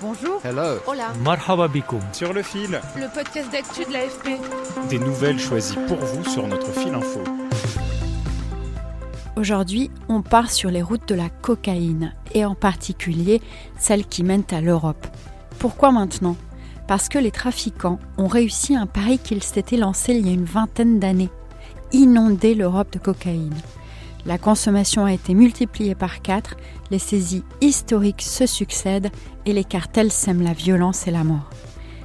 Bonjour. Hello. Hola. Marhaba bikoum. Sur le fil, Le podcast d'actu de l'AFP. des nouvelles choisies pour vous sur notre fil info. Aujourd'hui, on part sur les routes de la cocaïne, et en particulier celles qui mènent à l'Europe. Pourquoi maintenant? Parce que les trafiquants ont réussi un pari qu'ils s'étaient lancé il y a une vingtaine d'années inonder l'Europe de cocaïne. La consommation a été multipliée par quatre, les saisies historiques se succèdent et les cartels sèment la violence et la mort.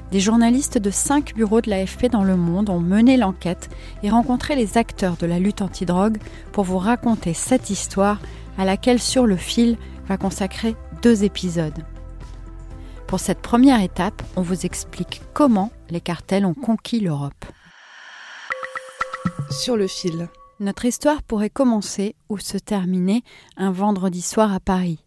Des journalistes de cinq bureaux de l'AFP dans le monde ont mené l'enquête et rencontré les acteurs de la lutte antidrogue pour vous raconter cette histoire à laquelle Sur le fil va consacrer deux épisodes. Pour cette première étape, on vous explique comment les cartels ont conquis l'Europe. Sur le fil. Notre histoire pourrait commencer ou se terminer un vendredi soir à Paris.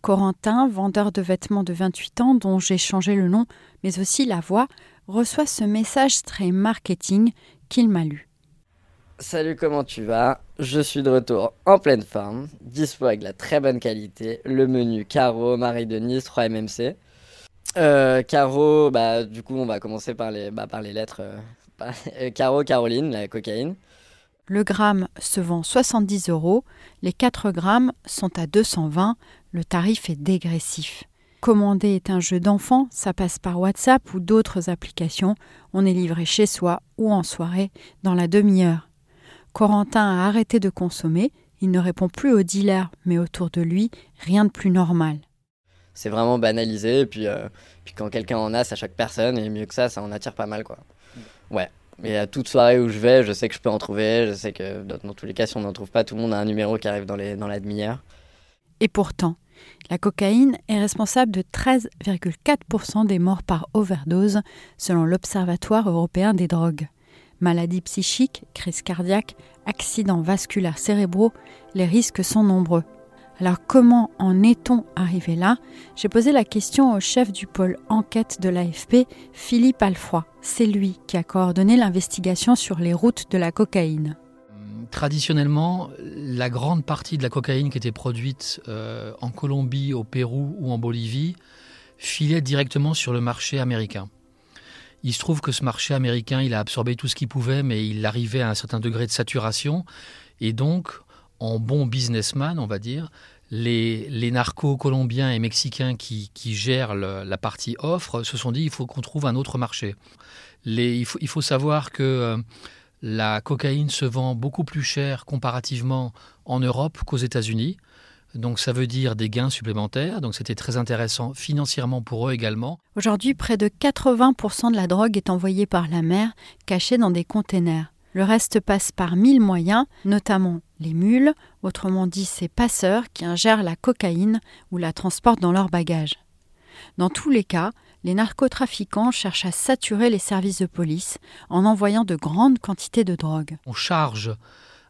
Corentin, vendeur de vêtements de 28 ans dont j'ai changé le nom, mais aussi la voix, reçoit ce message très marketing qu'il m'a lu. Salut, comment tu vas? Je suis de retour en pleine forme, dispo avec la très bonne qualité. Le menu Caro, Marie-Denise, 3 MMC. Euh, Caro, bah, du coup, on va commencer par les, bah, par les lettres. euh, euh, Caro, Caroline, la cocaïne. Le gramme se vend 70 euros, les 4 grammes sont à 220, le tarif est dégressif. Commander est un jeu d'enfant, ça passe par WhatsApp ou d'autres applications, on est livré chez soi ou en soirée dans la demi-heure. Corentin a arrêté de consommer, il ne répond plus aux dealers, mais autour de lui, rien de plus normal. C'est vraiment banalisé. Euh, puis quand quelqu'un en a, ça choque personne. Et mieux que ça, ça en attire pas mal, quoi. Ouais. Et à toute soirée où je vais, je sais que je peux en trouver. Je sais que dans, tous les cas, si on n'en trouve pas, tout le monde a un numéro qui arrive dans, dans la demi-heure. Et pourtant, la cocaïne est responsable de 13,4% des morts par overdose selon l'Observatoire européen des drogues. Maladies psychiques, crise cardiaque, accidents vasculaires cérébraux, les risques sont nombreux. Alors comment en est-on arrivé là? J'ai posé la question au chef du pôle enquête de l'AFP, Philippe Alfroy. C'est lui qui a coordonné l'investigation sur les routes de la cocaïne. Traditionnellement, la grande partie de la cocaïne qui était produite euh, en Colombie, au Pérou ou en Bolivie filait directement sur le marché américain. Il se trouve que ce marché américain, il a absorbé tout ce qu'il pouvait, mais il arrivait à un certain degré de saturation. Et donc, en bon businessman, on va dire, les, les narcos colombiens et mexicains qui, qui gèrent la partie offre se sont dit il faut qu'on trouve un autre marché. Il, faut, il faut savoir que euh, la cocaïne se vend beaucoup plus cher comparativement en Europe qu'aux États-Unis. Donc ça veut dire des gains supplémentaires. Donc c'était très intéressant financièrement pour eux également. Aujourd'hui, près de 80% de la drogue est envoyée par la mer, cachée dans des containers. Le reste passe par mille moyens, notamment les mules, autrement dit ces passeurs qui ingèrent la cocaïne ou la transportent dans leurs bagages. Dans tous les cas, les narcotrafiquants cherchent à saturer les services de police en envoyant de grandes quantités de drogue. On charge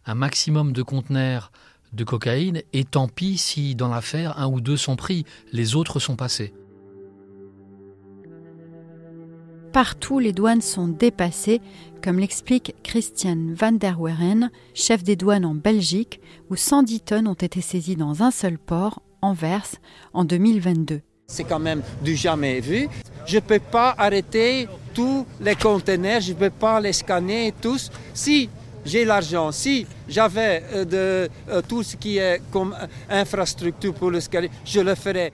un maximum de conteneurs de cocaïne et tant pis si dans l'affaire un ou deux sont pris, les autres sont passés. Partout, les douanes sont dépassées, comme l'explique Christian van der Weren, chef des douanes en Belgique, où 110 tonnes ont été saisies dans un seul port, Anvers, en 2022. C'est quand même du jamais vu. Je ne peux pas arrêter tous les conteneurs, je ne peux pas les scanner tous. Si j'ai l'argent, si j'avais euh, de, euh, tout ce qui est comme euh, infrastructure pour le scanner, je le ferais.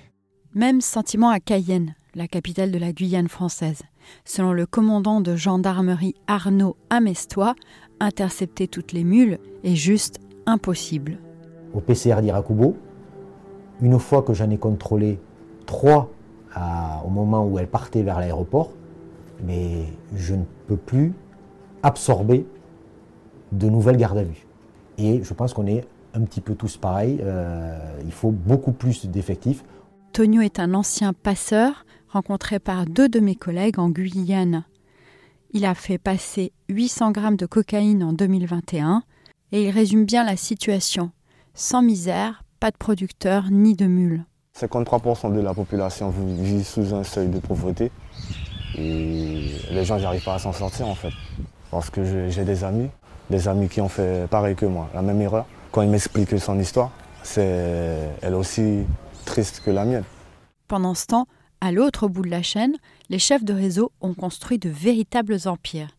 Même sentiment à Cayenne, la capitale de la Guyane française. Selon le commandant de gendarmerie Arnaud Amestois, intercepter toutes les mules est juste impossible. au PCR d'Irakubo. Une fois que j'en ai contrôlé trois au moment où elles partaient vers l'aéroport, mais je ne peux plus absorber de nouvelles gardes à vue. Et je pense qu'on est un petit peu tous pareils. il faut beaucoup plus d'effectifs. Tonio est un ancien passeur rencontré par deux de mes collègues en Guyane. Il a fait passer 800 grammes de cocaïne en 2021 et il résume bien la situation. Sans misère, pas de producteurs ni de mules. 53% de la population vit sous un seuil de pauvreté et les gens n'arrivent pas à s'en sortir en fait. Parce que j'ai des amis, des amis qui ont fait pareil que moi, la même erreur. Quand ils m'expliquent son histoire, c'est elle aussi triste que la mienne. Pendant ce temps, à l'autre bout de la chaîne, les chefs de réseau ont construit de véritables empires.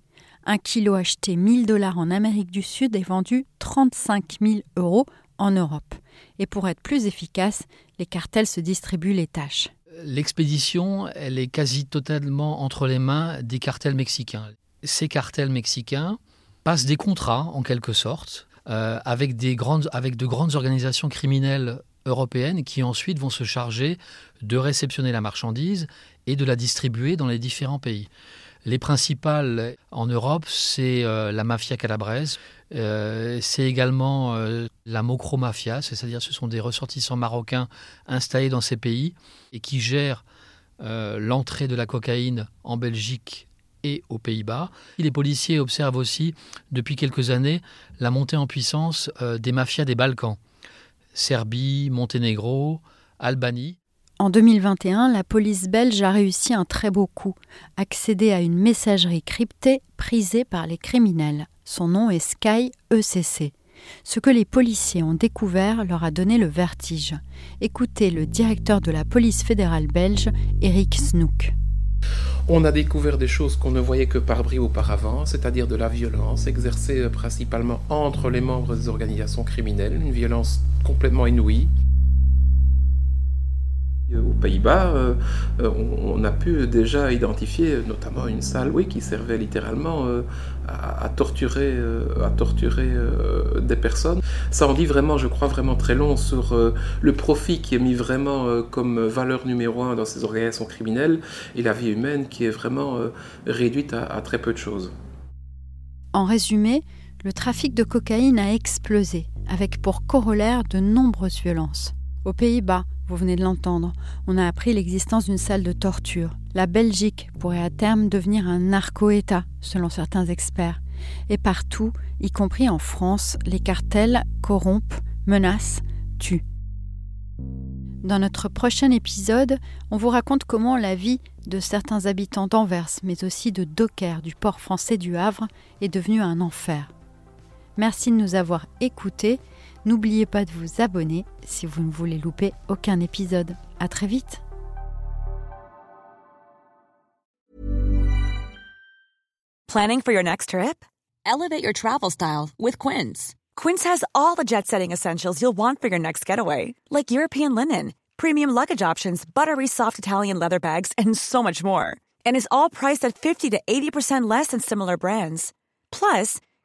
Un kilo acheté 1000 dollars en Amérique du Sud est vendu 35 000 euros en Europe. Et pour être plus efficace, les cartels se distribuent les tâches. L'expédition, elle est quasi totalement entre les mains des cartels mexicains. Ces cartels mexicains passent des contrats, en quelque sorte, euh, avec, des grandes, avec de grandes organisations criminelles européennes qui ensuite vont se charger de réceptionner la marchandise et de la distribuer dans les différents pays. Les principales en Europe, c'est euh, la mafia calabraise, euh, c'est également euh, la mocro-mafia, c'est-à-dire ce sont des ressortissants marocains installés dans ces pays et qui gèrent l'entrée de la cocaïne en Belgique et aux Pays-Bas. Les policiers observent aussi depuis quelques années la montée en puissance des mafias des Balkans. Serbie, Monténégro, Albanie. En 2021, la police belge a réussi un très beau coup, accéder à une messagerie cryptée prisée par les criminels. Son nom est Sky ECC. Ce que les policiers ont découvert leur a donné le vertige. Écoutez le directeur de la police fédérale belge, Eric Snook. On a découvert des choses qu'on ne voyait que par bris auparavant, c'est-à-dire de la violence exercée euh, principalement entre les membres des organisations criminelles, une violence complètement inouïe. Euh, Pays-Bas, euh, euh, on, a pu déjà identifier notamment une salle oui, qui servait littéralement à, torturer, à torturer des personnes. Ça en dit vraiment, je crois, vraiment très long sur le profit qui est mis vraiment comme valeur numéro un dans ces organisations criminelles et la vie humaine qui est vraiment réduite à très peu de choses. En résumé, le trafic de cocaïne a explosé, avec pour corollaire de nombreuses violences. Aux Pays-Bas, vous venez de l'entendre, on a appris l'existence d'une salle de torture. La Belgique pourrait à terme devenir un narco-État, selon certains experts. Et partout, y compris en France, les cartels corrompent, menacent, tuent. Dans notre prochain épisode, on vous raconte comment la vie de certains habitants d'Anvers, mais aussi de Docker du port français du Havre, est devenue un enfer. Merci de nous avoir écoutés N'oubliez pas de vous abonner si vous ne voulez louper aucun épisode. À très vite. Planning for your next trip? Elevate your travel style with Quince. Quince has all the jet-setting essentials you'll want for your next getaway, like European linen, premium luggage options, buttery soft Italian leather bags, and so much more. And is all priced at 50 to 80% less than similar brands. Plus,